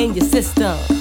in your system.